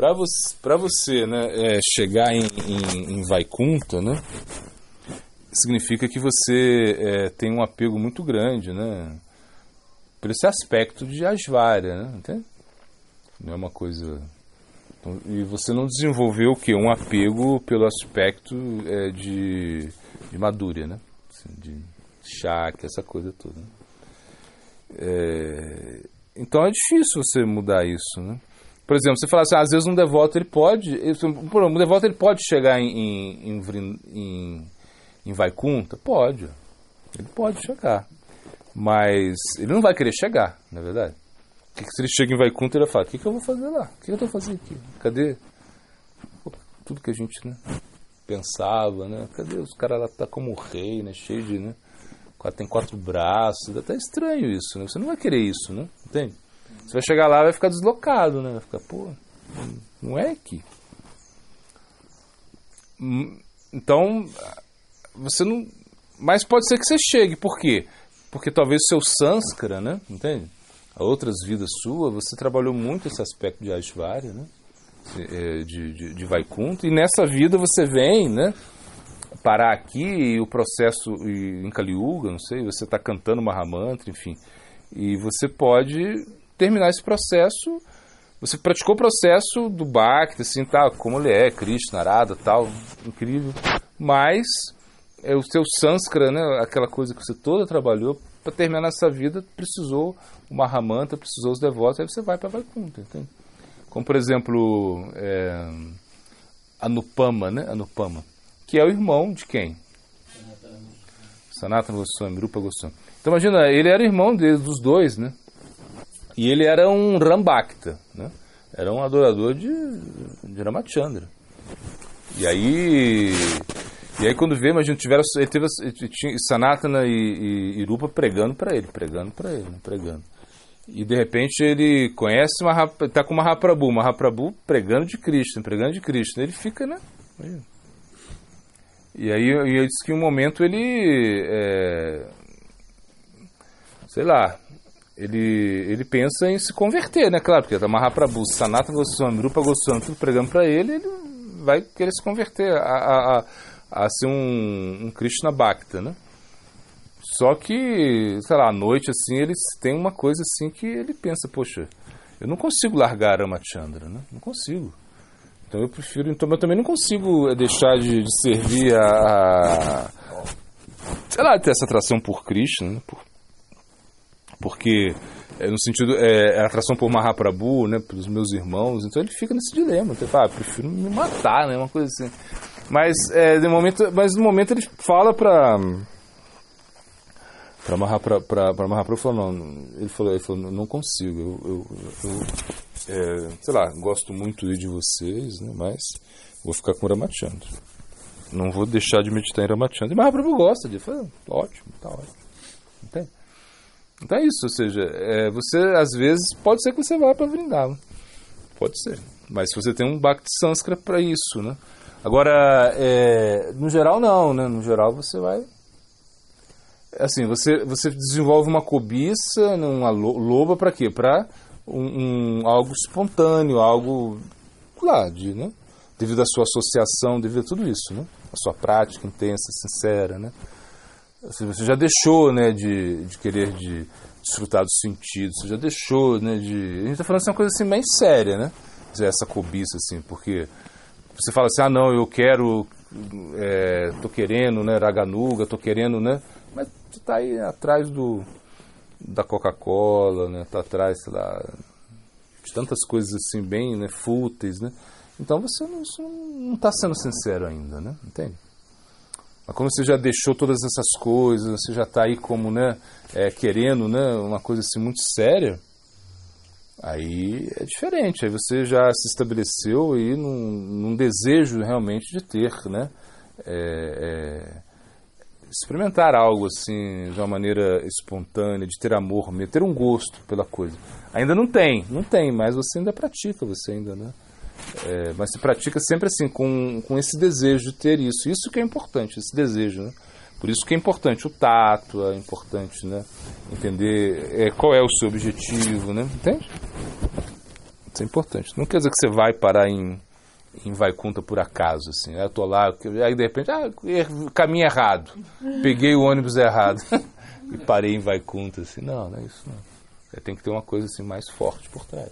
Para você, você né, é, chegar em, em, em Vaikunta, né, significa que você é, tem um apego muito grande, né? Por esse aspecto de Asvária, né? Entende? Não é uma coisa... Então, e você não desenvolveu o quê? Um apego pelo aspecto é, de, de Madhurya, né? Assim, de Shakya, essa coisa toda. Né? É, então é difícil você mudar isso, né? Por exemplo, você fala assim, ah, às vezes um devoto ele pode, um devoto ele pode chegar em, em, em, em Vaikunta? Pode, ele pode chegar, mas ele não vai querer chegar, na é verdade. Que, se ele chega em Vaikunta, ele vai falar, o que, que eu vou fazer lá? O que eu estou fazendo aqui? Cadê tudo que a gente né, pensava, né? Cadê os caras lá tá como rei, né? Cheio de, né? tem quatro braços, é até estranho isso, né? Você não vai querer isso, né? Entende? Você vai chegar lá vai ficar deslocado, né? Vai ficar, pô, não é aqui. Hum, então, você não. Mas pode ser que você chegue, por quê? Porque talvez seu sânscara, né? Entende? A outras vidas suas, você trabalhou muito esse aspecto de Aishvarya, né? De, de, de Vaikunta, e nessa vida você vem, né? parar aqui e o processo em Kaliuga, não sei, você está cantando Mahamantra, enfim, e você pode terminar esse processo. Você praticou o processo do Bhakti, assim, tá, como ele é, Krishna, Narada, tal, incrível. Mas é o seu Sanskara, né, aquela coisa que você toda trabalhou, para terminar essa vida, precisou o Mahamantra, precisou os devotos, aí você vai para Vaikuntha, entende? Como, por exemplo, é, Anupama, né, Anupama que é o irmão de quem? Sanatana Goswami, Rupa Goswami. Então imagina, ele era irmão dos dois, né? E ele era um Rambakta, né? Era um adorador de, de Ramachandra. E aí, e aí quando vê, imagina, tiveram, ele teve ele tinha Sanatana e, e, e Rupa pregando para ele, pregando para ele, né? pregando. E de repente ele conhece, está com Mahaprabhu, Mahaprabhu pregando de Cristo, pregando de Cristo. Ele fica, né? E aí eu disse que um momento ele, é, sei lá, ele, ele pensa em se converter, né? Claro, porque tá Mahaprabhu, Sanatana Goswami, Rupa Goswami, tudo pregando para ele, ele vai querer se converter a, a, a, a ser um, um Krishna Bhakta, né? Só que, sei lá, à noite, assim, eles têm uma coisa assim que ele pensa, poxa, eu não consigo largar Ramachandra, né? Não consigo. Então eu prefiro, então eu também não consigo eh, deixar de, de servir a, a, sei lá, ter essa atração por Krishna, né? por, porque é, no sentido é, é atração por Mahaprabhu, né, pelos meus irmãos, então ele fica nesse dilema, então, ah, prefiro me matar, né, uma coisa assim. Mas é, de momento, mas no momento ele fala para para Mahaprabhu, para Mahaprabhu falou, não, ele falou, ele falou, não consigo, eu, eu, eu é, sei lá, gosto muito de vocês, né, mas vou ficar com Ramachandra. Não vou deixar de meditar em Ramachandra. E Mahaprabhu gosta de, fala, ótimo, tá ótimo. Entende? Então é isso, ou seja, é, você às vezes pode ser que você vá para Vrindavan, pode ser, mas se você tem um Bhakti Sanskara para isso, né? Agora, é, no geral não, né? No geral você vai assim, você, você desenvolve uma cobiça, uma loba para quê? Para um, um, algo espontâneo, algo lá, de, né? devido à sua associação, devido a tudo isso, né? a sua prática intensa, sincera. Né? Assim, você já deixou né, de, de querer de desfrutar dos sentidos, você já deixou né, de. A gente está falando assim, uma coisa assim bem séria, né? Essa cobiça, assim, porque você fala assim, ah não, eu quero, é, tô querendo, né, raganuga, tô querendo, né? Mas você está aí atrás do, da Coca-Cola, né? Tá atrás, sei lá, de tantas coisas assim bem né, fúteis, né? Então você não está sendo sincero ainda, né? Entende? Mas como você já deixou todas essas coisas, você já está aí como, né, é, querendo, né, uma coisa assim muito séria, aí é diferente. Aí você já se estabeleceu aí num, num desejo realmente de ter, né, é, é, experimentar algo assim de uma maneira espontânea, de ter amor, de ter um gosto pela coisa. Ainda não tem, não tem, mas você ainda pratica, você ainda, né? É, mas se pratica sempre assim, com, com esse desejo de ter isso. Isso que é importante, esse desejo, né? Por isso que é importante o tato, é importante, né? Entender é, qual é o seu objetivo, né? Entende? Isso é importante. Não quer dizer que você vai parar em, em Vaikunta por acaso, assim. Eu tô lá, aí de repente, ah, er, caminho errado. Peguei o ônibus errado. e parei em Vaikunta, assim. Não, não é isso não. Tem que ter uma coisa assim mais forte por trás.